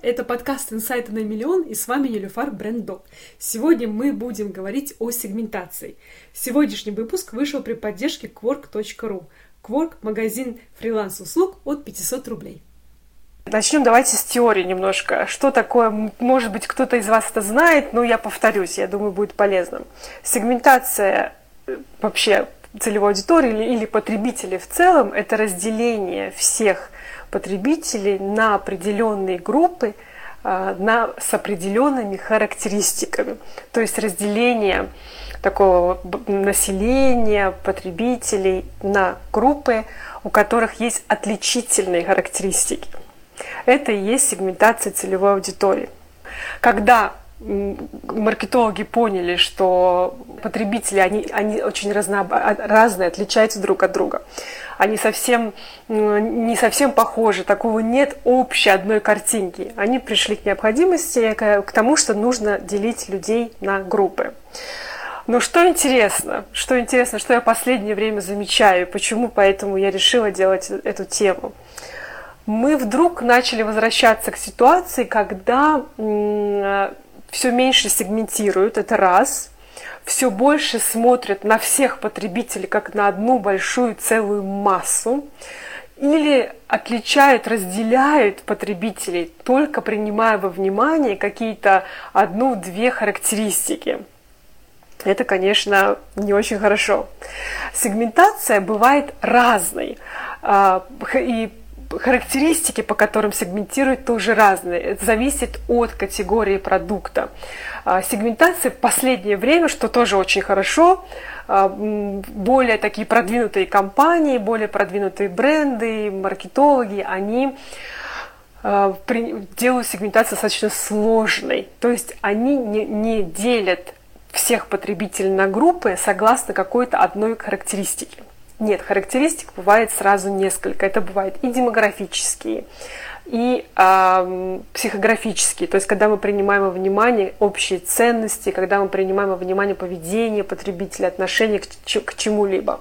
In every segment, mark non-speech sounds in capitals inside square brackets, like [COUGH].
Это подкаст «Инсайты на миллион» и с вами Елюфар Брендок. Сегодня мы будем говорить о сегментации. Сегодняшний выпуск вышел при поддержке Quark.ru. Quark – магазин фриланс-услуг от 500 рублей. Начнем давайте с теории немножко. Что такое, может быть, кто-то из вас это знает, но я повторюсь, я думаю, будет полезно. Сегментация э, вообще целевой аудитории или потребителей в целом – это разделение всех потребителей на определенные группы а, на, с определенными характеристиками. То есть разделение такого населения, потребителей на группы, у которых есть отличительные характеристики. Это и есть сегментация целевой аудитории. Когда маркетологи поняли, что потребители, они, они очень разнооб... разные, отличаются друг от друга. Они совсем, не совсем похожи, такого нет общей одной картинки. Они пришли к необходимости, к тому, что нужно делить людей на группы. Но что интересно, что интересно, что я последнее время замечаю, почему поэтому я решила делать эту тему. Мы вдруг начали возвращаться к ситуации, когда все меньше сегментируют, это раз. Все больше смотрят на всех потребителей как на одну большую целую массу. Или отличают, разделяют потребителей, только принимая во внимание какие-то одну-две характеристики. Это, конечно, не очень хорошо. Сегментация бывает разной. А, и характеристики, по которым сегментируют, тоже разные. Это зависит от категории продукта. А, сегментация в последнее время, что тоже очень хорошо, а, более такие продвинутые компании, более продвинутые бренды, маркетологи, они а, делают сегментацию достаточно сложной. То есть они не, не делят всех потребителей на группы согласно какой-то одной характеристике. Нет, характеристик бывает сразу несколько. Это бывает и демографические, и э, психографические. То есть, когда мы принимаем во внимание общие ценности, когда мы принимаем во внимание поведение потребителя, отношение к, к чему-либо.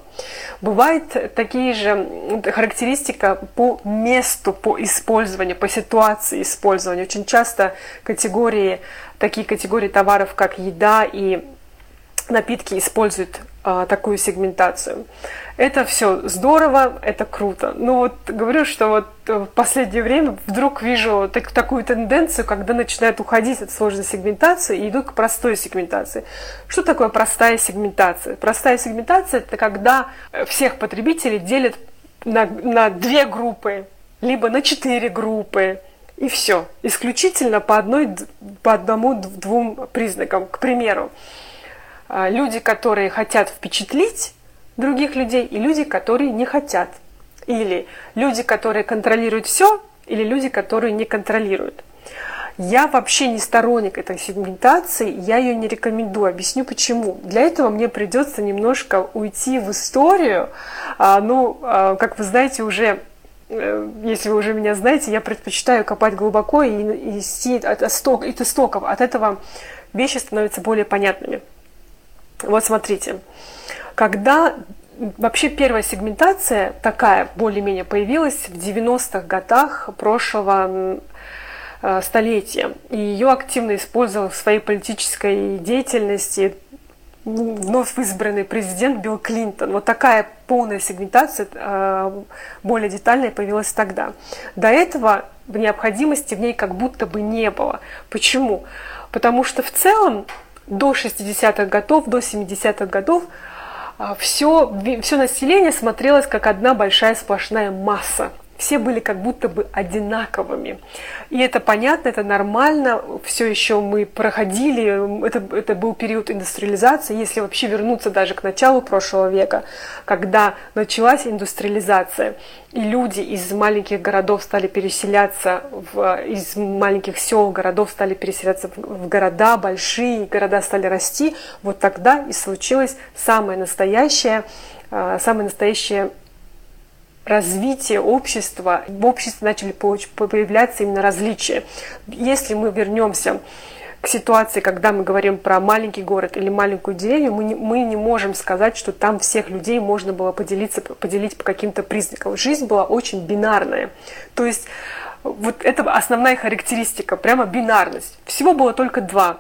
Бывает такие же характеристика по месту, по использованию, по ситуации использования. Очень часто категории, такие категории товаров, как еда и напитки используют а, такую сегментацию. Это все здорово, это круто. Но вот говорю, что вот в последнее время вдруг вижу так, такую тенденцию, когда начинают уходить от сложной сегментации и идут к простой сегментации. Что такое простая сегментация? Простая сегментация – это когда всех потребителей делят на, на две группы, либо на четыре группы, и все. Исключительно по, одной, по одному-двум признакам. К примеру, люди, которые хотят впечатлить других людей, и люди, которые не хотят. Или люди, которые контролируют все, или люди, которые не контролируют. Я вообще не сторонник этой сегментации, я ее не рекомендую. Объясню почему. Для этого мне придется немножко уйти в историю. А, ну, а, как вы знаете, уже э, если вы уже меня знаете, я предпочитаю копать глубоко и, и идти от, от, от истоков. От этого вещи становятся более понятными. Вот смотрите, когда вообще первая сегментация такая более-менее появилась в 90-х годах прошлого э, столетия. И ее активно использовал в своей политической деятельности вновь избранный президент Билл Клинтон. Вот такая полная сегментация, э, более детальная, появилась тогда. До этого необходимости в ней как будто бы не было. Почему? Потому что в целом до 60-х годов, до 70-х годов все, все население смотрелось как одна большая сплошная масса все были как будто бы одинаковыми. И это понятно, это нормально, все еще мы проходили, это, это был период индустриализации, если вообще вернуться даже к началу прошлого века, когда началась индустриализация, и люди из маленьких городов стали переселяться, в, из маленьких сел, городов стали переселяться в, в города, большие города стали расти, вот тогда и случилось самое настоящее, а, самое настоящее развития общества, в обществе начали появляться именно различия. Если мы вернемся к ситуации, когда мы говорим про маленький город или маленькую деревню, мы не, мы не можем сказать, что там всех людей можно было поделиться, поделить по каким-то признакам. Жизнь была очень бинарная. То есть Вот это основная характеристика, прямо бинарность. Всего было только два.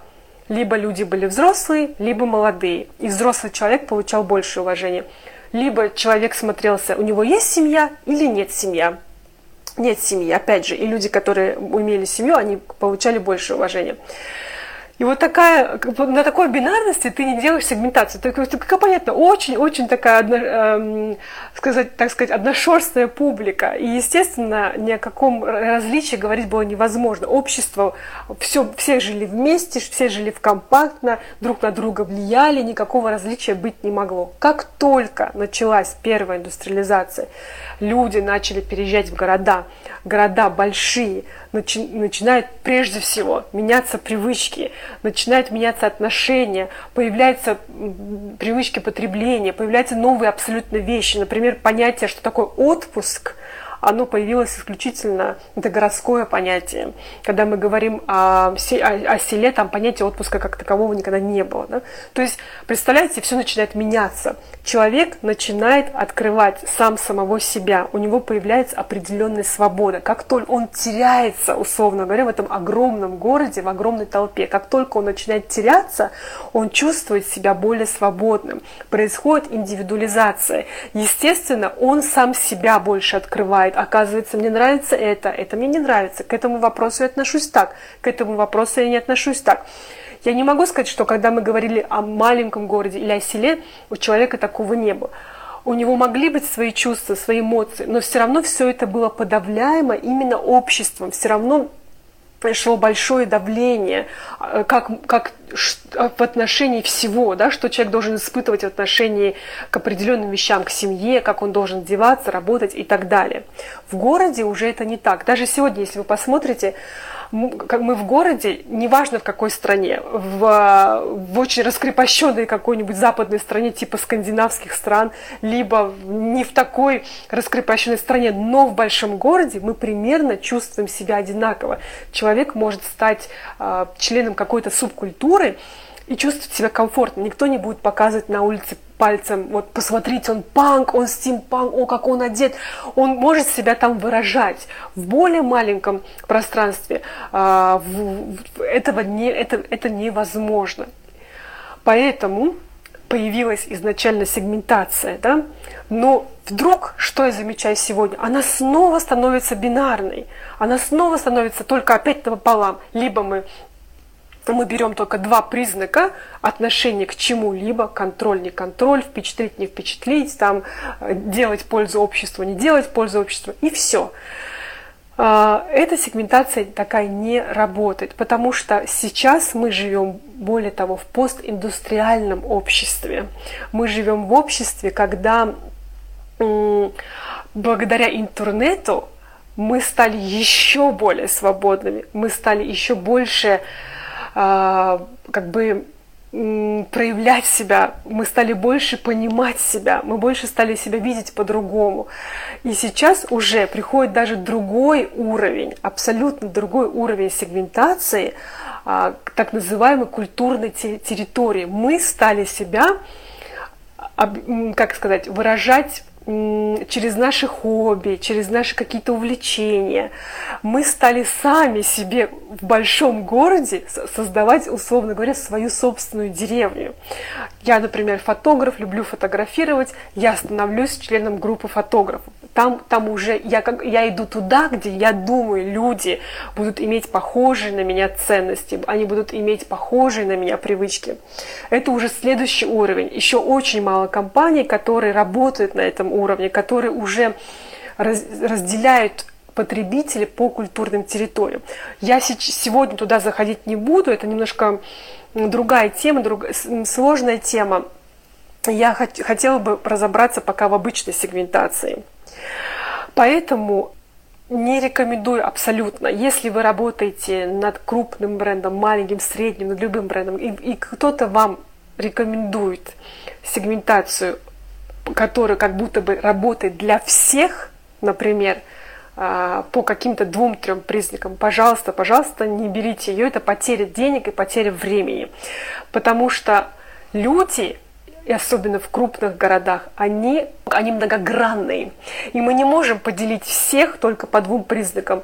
Либо люди были взрослые, либо молодые. И взрослый человек получал больше уважения. Либо человек смотрелся, у него есть семья или нет семья. Нет семьи, опять же, и люди, которые имели семью, они получали больше уважения. И вот такая, на такой бинарности ты не делаешь сегментацию. То есть, как понятно, очень-очень такая, одно, эм, сказать, так сказать, одношерстная публика. И, естественно, ни о каком различии говорить было невозможно. Общество, все, все жили вместе, все жили в компактно, друг на друга влияли, никакого различия быть не могло. Как только началась первая индустриализация, люди начали переезжать в города, города большие, начи- начинают прежде всего меняться привычки, начинают меняться отношения, появляются привычки потребления, появляются новые абсолютно вещи. Например, понятие, что такое отпуск – оно появилось исключительно, это городское понятие. Когда мы говорим о, о, селе, там понятия отпуска как такового никогда не было. Да? То есть, представляете, все начинает меняться. Человек начинает открывать сам самого себя, у него появляется определенная свобода. Как только он теряется, условно говоря, в этом огромном городе, в огромной толпе, как только он начинает теряться, он чувствует себя более свободным. Происходит индивидуализация. Естественно, он сам себя больше открывает бывает. Оказывается, мне нравится это, это мне не нравится. К этому вопросу я отношусь так, к этому вопросу я не отношусь так. Я не могу сказать, что когда мы говорили о маленьком городе или о селе, у человека такого не было. У него могли быть свои чувства, свои эмоции, но все равно все это было подавляемо именно обществом. Все равно пришло большое давление, э, как, как в отношении всего, да, что человек должен испытывать в отношении к определенным вещам, к семье, как он должен одеваться, работать и так далее. В городе уже это не так. Даже сегодня, если вы посмотрите, мы в городе, неважно в какой стране, в, в очень раскрепощенной какой-нибудь западной стране, типа скандинавских стран, либо не в такой раскрепощенной стране, но в большом городе мы примерно чувствуем себя одинаково. Человек может стать э, членом какой-то субкультуры, и чувствовать себя комфортно. Никто не будет показывать на улице пальцем, вот посмотрите, он панк, он стимпанк, о, как он одет. Он может себя там выражать в более маленьком пространстве. А, в, в, этого не, это, это невозможно. Поэтому появилась изначально сегментация, да, но вдруг, что я замечаю сегодня, она снова становится бинарной, она снова становится только опять пополам. Либо мы мы берем только два признака отношения к чему-либо, контроль, не контроль, впечатлить, не впечатлить, там, э, делать пользу обществу, не делать пользу обществу, и все. А, эта сегментация такая не работает, потому что сейчас мы живем, более того, в постиндустриальном обществе. Мы живем в обществе, когда благодаря интернету мы стали еще более свободными, мы стали еще больше как бы проявлять себя, мы стали больше понимать себя, мы больше стали себя видеть по-другому. И сейчас уже приходит даже другой уровень, абсолютно другой уровень сегментации, а, так называемой культурной территории. Мы стали себя, как сказать, выражать через наши хобби, через наши какие-то увлечения, мы стали сами себе в большом городе создавать, условно говоря, свою собственную деревню. Я, например, фотограф, люблю фотографировать, я становлюсь членом группы фотографов. Там, там уже я, как, я иду туда, где я думаю, люди будут иметь похожие на меня ценности, они будут иметь похожие на меня привычки. Это уже следующий уровень. Еще очень мало компаний, которые работают на этом уровне, которые уже раз, разделяют потребители по культурным территориям. Я сегодня туда заходить не буду, это немножко другая тема, друг, сложная тема. Я хотела бы разобраться пока в обычной сегментации. Поэтому не рекомендую абсолютно. Если вы работаете над крупным брендом, маленьким, средним, над любым брендом, и, и кто-то вам рекомендует сегментацию, которая как будто бы работает для всех, например, а, по каким-то двум-трем признакам, пожалуйста, пожалуйста, не берите ее, это потеря денег и потеря времени. Потому что люди, и особенно в крупных городах, они, они многогранные. И мы не можем поделить всех только по двум признакам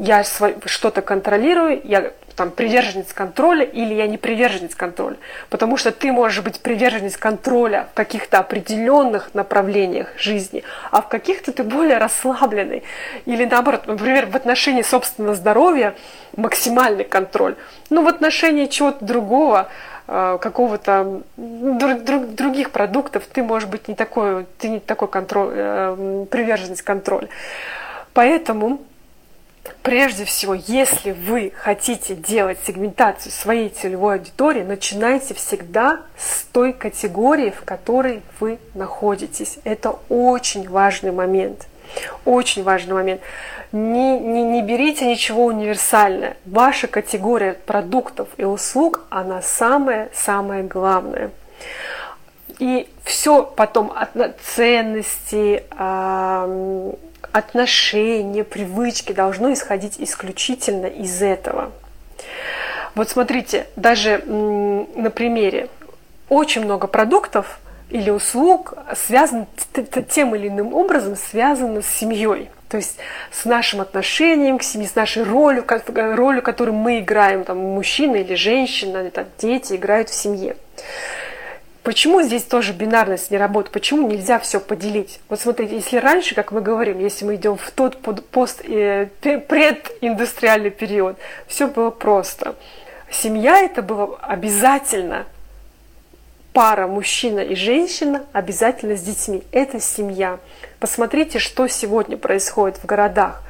я что-то контролирую, я там приверженец контроля или я не приверженец контроля. Потому что ты можешь быть приверженец контроля в каких-то определенных направлениях жизни, а в каких-то ты более расслабленный. Или наоборот, например, в отношении собственного здоровья максимальный контроль. Но в отношении чего-то другого, какого-то друг, друг, других продуктов, ты, может быть, не такой, ты не такой контроль, э, приверженец контроля. Поэтому Прежде всего, если вы хотите делать сегментацию своей целевой аудитории, начинайте всегда с той категории, в которой вы находитесь. Это очень важный момент. Очень важный момент. Не, не, не берите ничего универсальное. Ваша категория продуктов и услуг, она самая-самая главная. И все потом от ценностей, отношения, привычки должно исходить исключительно из этого. Вот смотрите, даже на примере очень много продуктов или услуг связан тем или иным образом связано с семьей. То есть с нашим отношением к семье, с нашей ролью, ролью, которую мы играем, там, мужчина или женщина, там, дети играют в семье. Почему здесь тоже бинарность не работает? Почему нельзя все поделить? Вот смотрите, если раньше, как мы говорим, если мы идем в тот пост, э, прединдустриальный период, все было просто. Семья это было обязательно пара мужчина и женщина обязательно с детьми. Это семья. Посмотрите, что сегодня происходит в городах.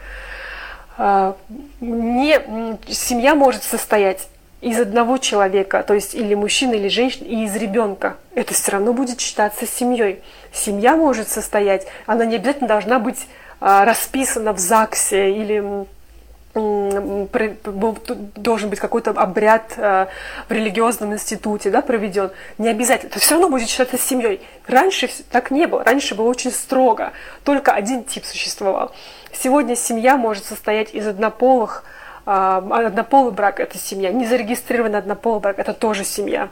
А, не, семья может состоять из одного человека, то есть или мужчины, или женщины, и из ребенка. Это все равно будет считаться семьей. Семья может состоять, она не обязательно должна быть а, расписана в ЗАГСе или должен быть какой-то обряд а, в религиозном институте да, проведен. Не обязательно. Это все равно будет считаться семьей. Раньше так не было. Раньше было очень строго. Только один тип существовал. Сегодня семья может состоять из однополых а, однополый брак – это семья. Незарегистрированный однополый брак – это тоже семья.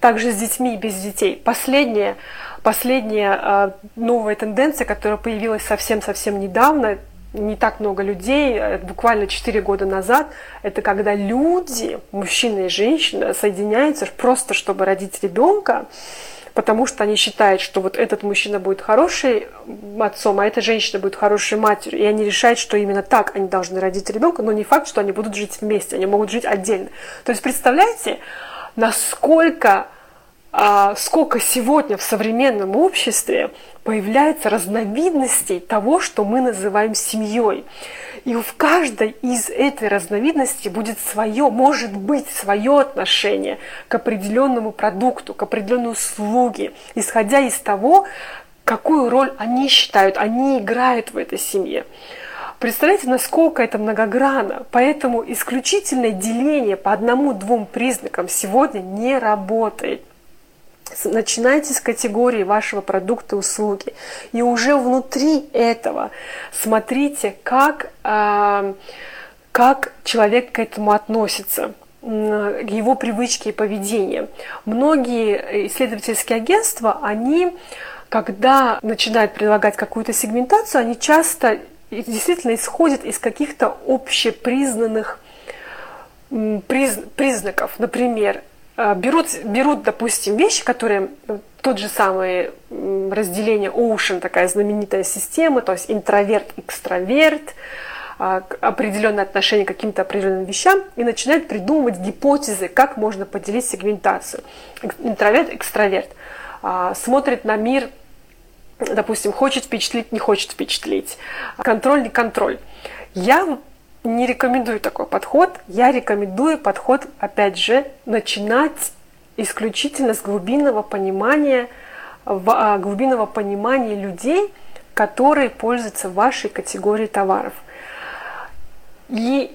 Также с детьми и без детей. Последняя, последняя а, новая тенденция, которая появилась совсем-совсем недавно, не так много людей, э, буквально 4 года назад, это когда люди, мужчина и женщина, соединяются просто, чтобы родить ребенка, потому что они считают, что вот этот мужчина будет хороший отцом, а эта женщина будет хорошей матерью. И они решают, что именно так они должны родить ребенка, но не факт, что они будут жить вместе, они могут жить отдельно. То есть представляете, насколько сколько сегодня в современном обществе появляется разновидностей того, что мы называем семьей. И в каждой из этой разновидности будет свое, может быть, свое отношение к определенному продукту, к определенной услуге, исходя из того, какую роль они считают, они играют в этой семье. Представляете, насколько это многогранно. Поэтому исключительное деление по одному-двум признакам сегодня не работает. Начинайте с категории вашего продукта и услуги. И уже внутри этого смотрите, как, э, как человек к этому относится его привычки и поведение. Многие исследовательские агентства, они, когда начинают предлагать какую-то сегментацию, они часто действительно исходят из каких-то общепризнанных признаков. Например, а, берут, берут, допустим, вещи, которые э, тот же самый разделение Ocean, такая знаменитая система, то есть интроверт, экстраверт, а, определенное отношение к каким-то определенным вещам и начинают придумывать гипотезы, как можно поделить сегментацию. Интроверт, экстраверт а, смотрит на мир, допустим, хочет впечатлить, не хочет впечатлить, контроль, не контроль. Я не рекомендую такой подход. Я рекомендую подход, опять же, начинать исключительно с глубинного понимания, а, глубинного понимания людей, которые пользуются вашей категорией товаров. И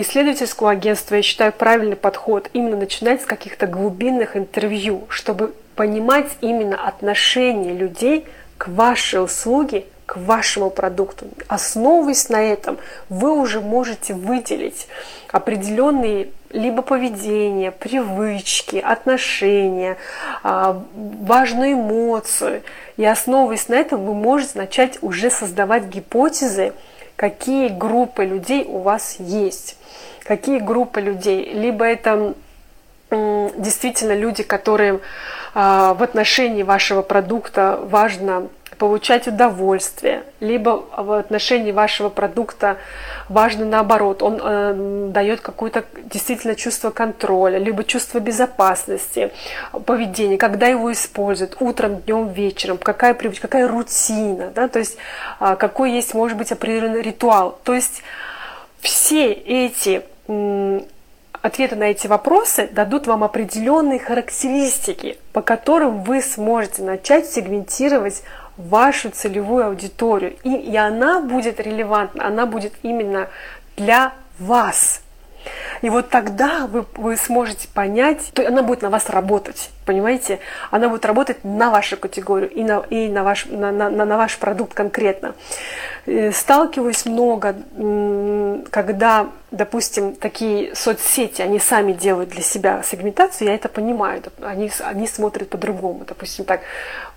исследовательского агентства я считаю правильный подход именно начинать с каких-то глубинных интервью, чтобы понимать именно отношение людей к вашей услуге, к вашему продукту. Основываясь на этом, вы уже можете выделить определенные либо поведение, привычки, отношения, а, важную эмоцию. И основываясь на этом, вы можете начать уже создавать гипотезы какие группы людей у вас есть. Какие группы людей. Либо это действительно люди, которые а, в отношении вашего продукта важно получать удовольствие, либо в отношении вашего продукта важно наоборот, он э, дает какое-то действительно чувство контроля, либо чувство безопасности, поведения, когда его используют, утром, днем, вечером, какая привычка, какая рутина, да, то есть э, какой есть, может быть, определенный ритуал. То есть все эти ответы на эти вопросы дадут вам определенные характеристики, по которым вы сможете начать сегментировать вашу целевую аудиторию. И, и она будет релевантна, она будет именно для вас. И вот тогда вы, вы сможете понять, то она будет на вас работать, понимаете? Она будет работать на вашу категорию и на, и на, ваш, на, на, на ваш продукт конкретно. Э, сталкиваюсь много, когда, допустим, такие соцсети, они сами делают для себя сегментацию, я это понимаю, они, они смотрят по-другому. Допустим, так,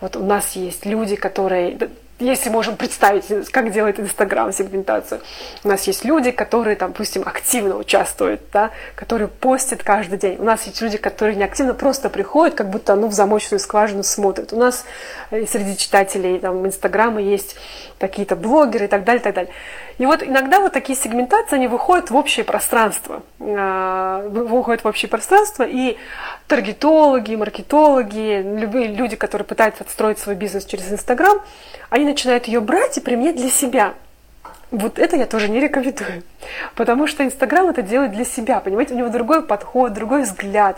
вот у нас есть люди, которые если можем представить, как делает Инстаграм сегментацию. У нас есть люди, которые, там, допустим, активно участвуют, да, которые постят каждый день. У нас есть люди, которые не активно просто приходят, как будто ну, в замочную скважину смотрят. У нас э, среди читателей там, Инстаграма есть какие-то блогеры и так далее, и так далее. И вот иногда вот такие сегментации, они выходят в общее пространство. А, выходят в общее пространство, и таргетологи, маркетологи, любые люди, которые пытаются отстроить свой бизнес через Инстаграм, они начинают ее брать и применять для себя. Вот это я тоже не рекомендую. Потому что Инстаграм это делает для себя, понимаете, у него другой подход, другой взгляд.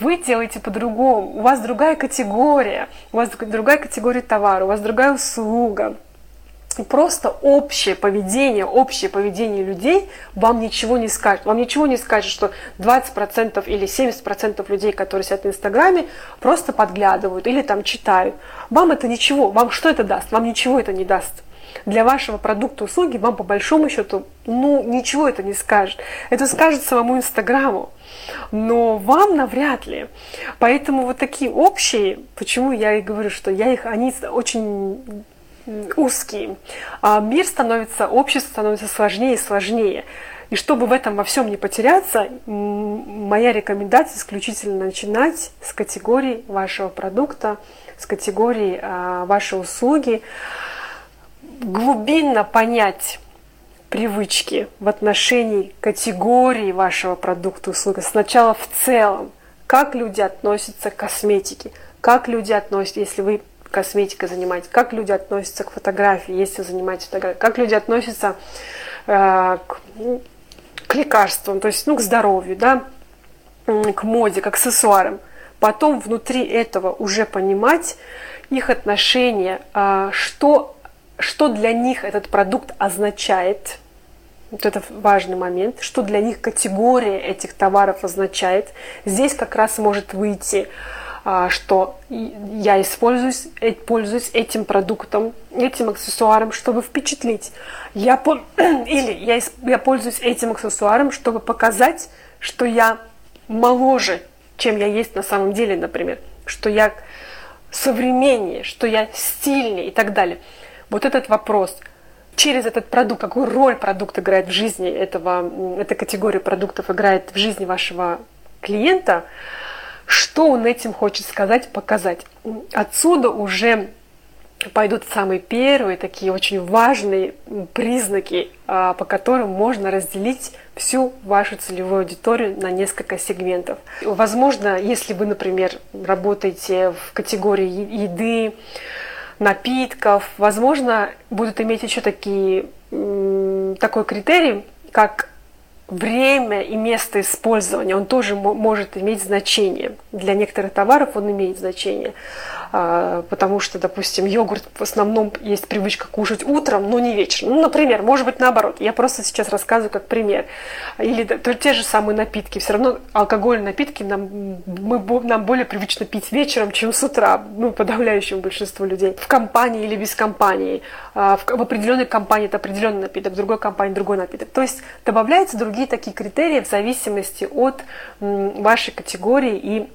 Вы делаете по-другому, у вас другая категория, у вас другая категория товара, у вас другая услуга просто общее поведение, общее поведение людей вам ничего не скажет. Вам ничего не скажет, что 20% или 70% людей, которые сидят в Инстаграме, просто подглядывают или там читают. Вам это ничего, вам что это даст? Вам ничего это не даст. Для вашего продукта, услуги вам по большому счету, ну, ничего это не скажет. Это скажет самому Инстаграму, но вам навряд ли. Поэтому вот такие общие, почему я и говорю, что я их, они очень узкий. А мир становится, общество становится сложнее и сложнее. И чтобы в этом во всем не потеряться, моя рекомендация исключительно начинать с категории вашего продукта, с категории а, вашей услуги, глубинно понять привычки в отношении категории вашего продукта, услуги. Сначала в целом, как люди относятся к косметике, как люди относятся, если вы косметикой занимаетесь, как люди относятся к фотографии, если занимаетесь фотографией, как люди относятся э, к, к лекарствам, то есть ну, к здоровью, да, к моде, к аксессуарам. Потом внутри этого уже понимать их отношение, э, что, что для них этот продукт означает, вот это важный момент, что для них категория этих товаров означает. Здесь как раз может выйти что я используюсь, э, пользуюсь этим продуктом, этим аксессуаром, чтобы впечатлить. Я, [CLEARS THROAT] или я, я пользуюсь этим аксессуаром, чтобы показать, что я моложе, чем я есть на самом деле, например, что я современнее, что я стильнее и так далее. Вот этот вопрос через этот продукт, какую роль продукт играет в жизни этого, эта категория продуктов играет в жизни вашего клиента – что он этим хочет сказать, показать? Отсюда уже пойдут самые первые такие очень важные признаки, а, по которым можно разделить всю вашу целевую аудиторию на несколько сегментов. Возможно, если вы, например, работаете в категории еды, напитков, возможно, будут иметь еще такие, такой критерий, как время и место использования, он тоже может иметь значение. Для некоторых товаров он имеет значение. А, потому что, допустим, йогурт в основном есть привычка кушать утром, но не вечером. Ну, например, может быть наоборот. Я просто сейчас рассказываю как пример. Или то, те же самые напитки. Все равно алкогольные напитки нам, мы, нам более привычно пить вечером, чем с утра. Ну, подавляющему большинству людей. В компании или без компании. А, в, в определенной компании это определенный напиток, в другой компании другой напиток. То есть добавляются другие такие критерии в зависимости от вашей категории и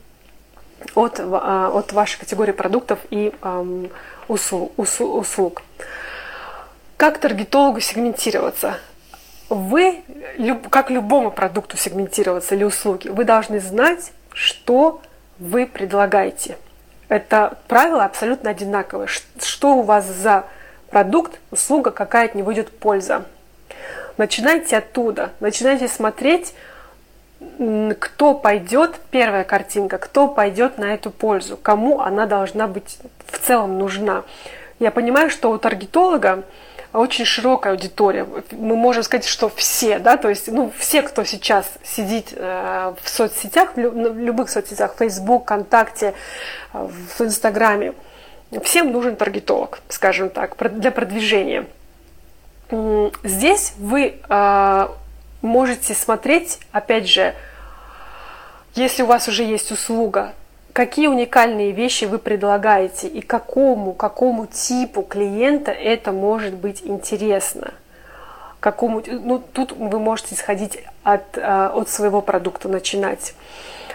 от, а, от вашей категории продуктов и услуг. Как таргетологу сегментироваться? Вы, как любому продукту сегментироваться или услуги, вы должны знать, что вы предлагаете. Это правило абсолютно одинаковое. Что у вас за продукт, услуга, какая от него идет польза. Начинайте оттуда, начинайте смотреть, кто пойдет, первая картинка, кто пойдет на эту пользу, кому она должна быть в целом нужна. Я понимаю, что у таргетолога очень широкая аудитория. Мы можем сказать, что все, да, то есть, ну, все, кто сейчас сидит э, в соцсетях, в любых соцсетях, Facebook, ВКонтакте, в Инстаграме, всем нужен таргетолог, скажем так, для продвижения. Здесь вы э, можете смотреть, опять же, если у вас уже есть услуга, какие уникальные вещи вы предлагаете и какому, какому типу клиента это может быть интересно. Какому, ну, тут вы можете исходить от, э, от своего продукта, начинать.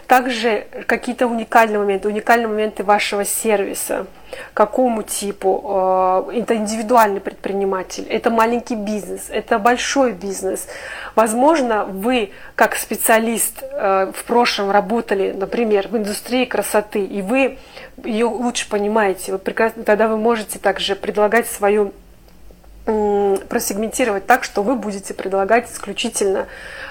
Также какие-то уникальные моменты, уникальные моменты вашего сервиса. Какому типу? Э, это индивидуальный предприниматель, это маленький бизнес, это большой бизнес. Возможно, вы как специалист э, в прошлом работали, например, в индустрии красоты, и вы ее лучше понимаете. Вы прекрасно, тогда вы можете также предлагать свою просегментировать так, что вы будете предлагать исключительно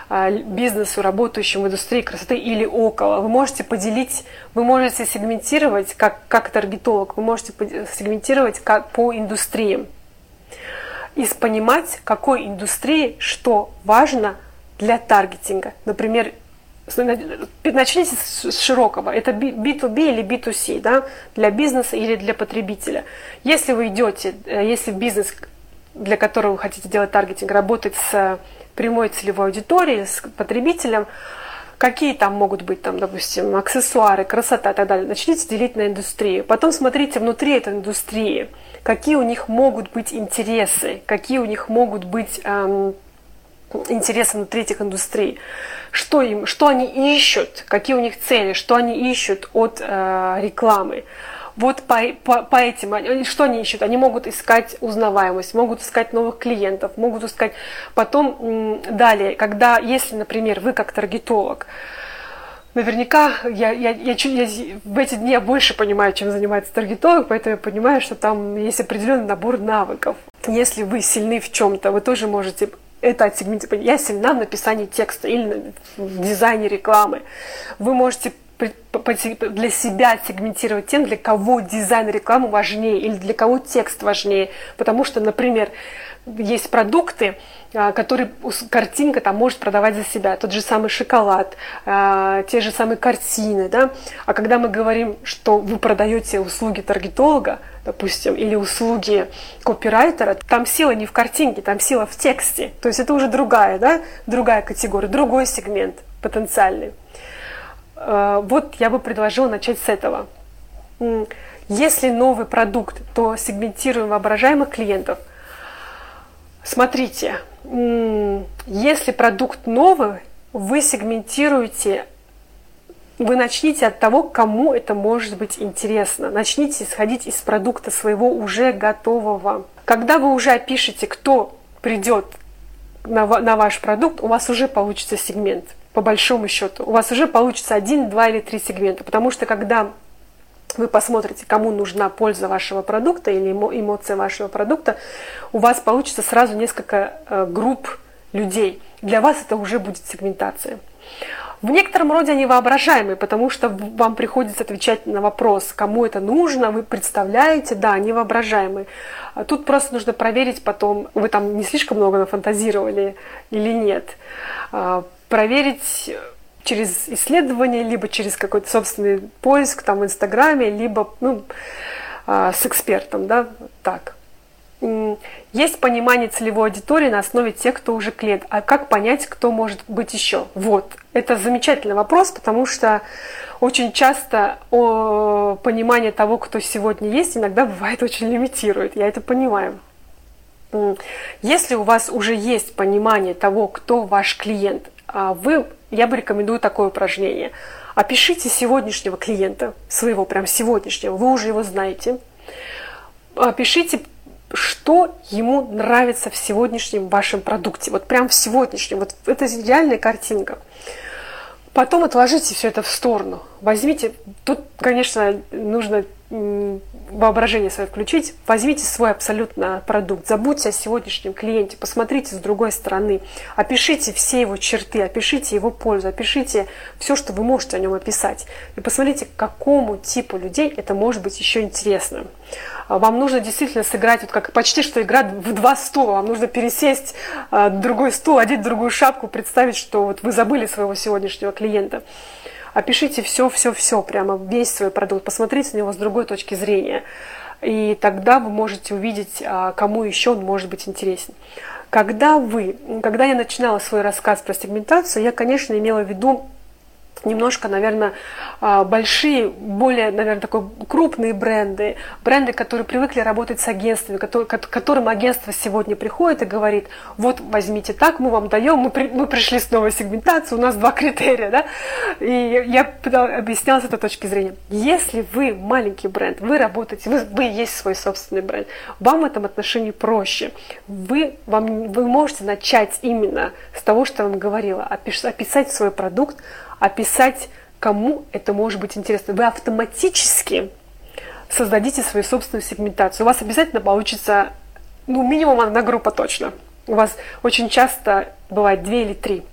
а, бизнесу, работающему в индустрии красоты или около. Вы можете поделить, вы можете сегментировать как, как таргетолог, вы можете сегментировать как по индустриям. И понимать, какой индустрии что важно для таргетинга. Например, начните с широкого. Это B2B или B2C, да, для бизнеса или для потребителя. Если вы идете, э, если бизнес для которого вы хотите делать таргетинг, работать с прямой целевой аудиторией, с потребителем, какие там могут быть, там, допустим, аксессуары, красота и так далее. Начните делить на индустрию. Потом смотрите внутри этой индустрии, какие у них могут быть интересы, какие у них могут быть эм, интересы внутри этих индустрий, что, им, что они ищут, какие у них цели, что они ищут от э, рекламы вот по, по, по этим, что они ищут? Они могут искать узнаваемость, могут искать новых клиентов, могут искать потом далее, когда, если, например, вы как таргетолог, наверняка я, я, я, я в эти дни я больше понимаю, чем занимается таргетолог, поэтому я понимаю, что там есть определенный набор навыков. Если вы сильны в чем-то, вы тоже можете это отсегментировать. Я сильна в написании текста или в дизайне рекламы. Вы можете для себя сегментировать тем, для кого дизайн рекламы важнее или для кого текст важнее. Потому что, например, есть продукты, а, которые картинка там может продавать за себя. Тот же самый шоколад, а, те же самые картины. Да? А когда мы говорим, что вы продаете услуги таргетолога, допустим, или услуги копирайтера, там сила не в картинке, там сила в тексте. То есть это уже другая, да? другая категория, другой сегмент потенциальный. Э, вот я бы предложила начать с этого. Если новый продукт, то сегментируем воображаемых клиентов. Смотрите, если продукт новый, вы сегментируете, вы начните от того, кому это может быть интересно. Начните исходить из продукта своего уже готового. Когда вы уже опишете, кто придет на, на ваш продукт, у вас уже получится сегмент по большому счету. У вас уже получится один, два или три сегмента, потому что когда вы посмотрите, кому нужна польза вашего продукта или эмоция вашего продукта, у вас получится сразу несколько э, групп людей. Для вас это уже будет сегментация. В некотором роде они воображаемые, потому что вам приходится отвечать на вопрос, кому это нужно, вы представляете, да, они воображаемые. А тут просто нужно проверить потом, вы там не слишком много нафантазировали или нет. Проверить через исследование, либо через какой-то собственный поиск там в Инстаграме, либо ну, а, с экспертом, да, так. Есть понимание целевой аудитории на основе тех, кто уже клиент. А как понять, кто может быть еще? Вот. Это замечательный вопрос, потому что очень часто о, понимание того, кто сегодня есть, иногда бывает очень лимитирует. Я это понимаю. Если у вас уже есть понимание того, кто ваш клиент, вы, я бы рекомендую такое упражнение. Опишите сегодняшнего клиента, своего прям сегодняшнего, вы уже его знаете. Опишите что ему нравится в сегодняшнем вашем продукте. Вот прям в сегодняшнем. Вот это идеальная картинка. Потом отложите все это в сторону. Возьмите, тут, конечно, нужно воображение свое включить, возьмите свой абсолютно продукт, забудьте о сегодняшнем клиенте, посмотрите с другой стороны, опишите все его черты, опишите его пользу, опишите все, что вы можете о нем описать. И посмотрите, какому типу людей это может быть еще интересно. А вам нужно действительно сыграть, вот как почти что игра в два стула, вам нужно пересесть а, другой стул, одеть другую шапку, представить, что вот вы забыли своего сегодняшнего клиента опишите все, все, все, прямо весь свой продукт, посмотрите на него с другой точки зрения. И тогда вы можете увидеть, а, кому еще он может быть интересен. Когда вы, когда я начинала свой рассказ про сегментацию, я, конечно, имела в виду немножко, наверное, а, большие, более, наверное, такой крупные бренды, бренды, которые привыкли работать с агентствами, к которым агентство сегодня приходит и говорит, вот возьмите так, мы вам даем, мы, при, мы пришли с новой сегментацией, у нас два критерия, да, и я объясняла с этой точки зрения. Если вы маленький бренд, вы работаете, вы, вы есть свой собственный бренд, вам в этом отношении проще. Вы, вам, вы можете начать именно с того, что я вам говорила, описать свой продукт, описать, кому это может быть интересно. Вы автоматически создадите свою собственную сегментацию. У вас обязательно получится, ну, минимум одна группа точно. У вас очень часто бывает две или три.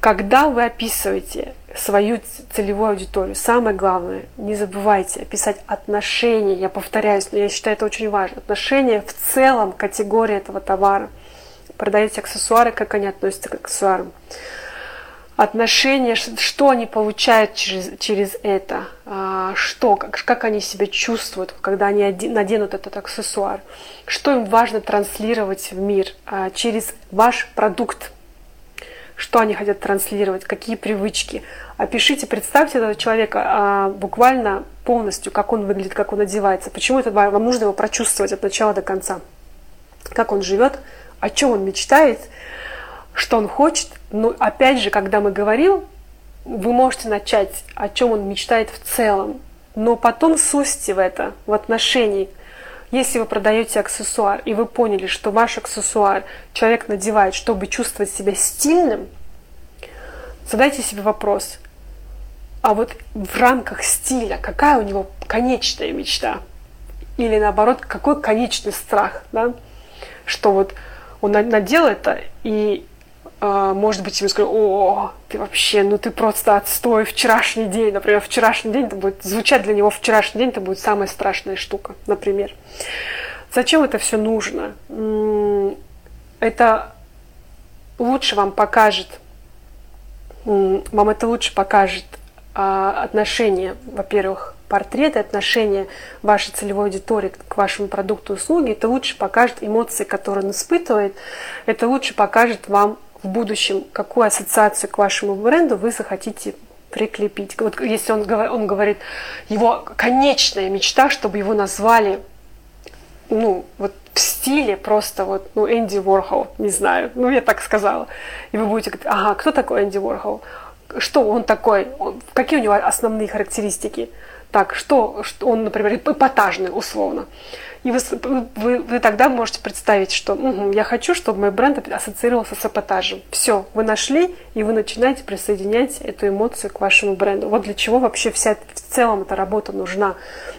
Когда вы описываете свою целевую аудиторию, самое главное, не забывайте описать отношения, я повторяюсь, но я считаю это очень важно, отношения в целом категории этого товара. Продаете аксессуары, как они относятся к аксессуарам отношения, что они получают через, через это, а, что, как, как они себя чувствуют, когда они наденут этот аксессуар, что им важно транслировать в мир а, через ваш продукт, что они хотят транслировать, какие привычки. Опишите, представьте этого человека а, буквально полностью, как он выглядит, как он одевается. Почему это вам нужно его прочувствовать от начала до конца? Как он живет, о чем он мечтает, что он хочет. Но опять же, когда мы говорим, вы можете начать, о чем он мечтает в целом, но потом сусти в это, в отношении. Если вы продаете аксессуар, и вы поняли, что ваш аксессуар человек надевает, чтобы чувствовать себя стильным, задайте себе вопрос, а вот в рамках стиля какая у него конечная мечта? Или наоборот, какой конечный страх, да? Что вот он надел это, и может быть, ему скажу, о, ты вообще, ну ты просто отстой, вчерашний день, например, вчерашний день, это будет звучать для него вчерашний день, это будет самая страшная штука, например. Зачем это все нужно? Это лучше вам покажет, вам это лучше покажет а, отношение, во-первых, портреты, отношение вашей целевой аудитории к вашему продукту и услуге, это лучше покажет эмоции, которые он испытывает, это лучше покажет вам в будущем, какую ассоциацию к вашему бренду вы захотите прикрепить. Вот если он, он говорит, его конечная мечта, чтобы его назвали, ну, вот в стиле просто вот, ну, Энди Ворхол, не знаю, ну, я так сказала. И вы будете говорить, ага, кто такой Энди Ворхол? Что он такой? Какие у него основные характеристики? Так, что, что он, например, эпатажный, условно. И вы, вы, вы тогда можете представить, что угу, я хочу, чтобы мой бренд ассоциировался с эпатажем. Все, вы нашли, и вы начинаете присоединять эту эмоцию к вашему бренду. Вот для чего вообще вся в целом эта работа нужна.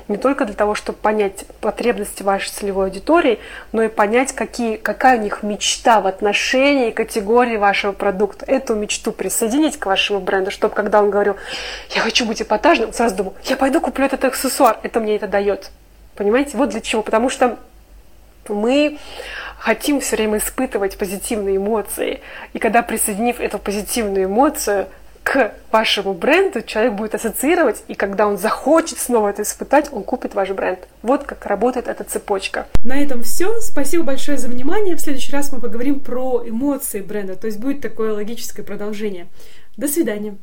Не только для того, чтобы понять потребности вашей целевой аудитории, но и понять, какие, какая у них мечта в отношении категории вашего продукта. Эту мечту присоединить к вашему бренду, чтобы когда он говорил, я хочу быть эпатажным, сразу думал, я пойду куплю этот аксессуар, это мне это дает. Понимаете? Вот для чего. Потому что мы хотим все время испытывать позитивные эмоции. И когда присоединив эту позитивную эмоцию к вашему бренду, человек будет ассоциировать, и когда он захочет снова это испытать, он купит ваш бренд. Вот как работает эта цепочка. На этом все. Спасибо большое за внимание. В следующий раз мы поговорим про эмоции бренда, то есть будет такое логическое продолжение. До свидания.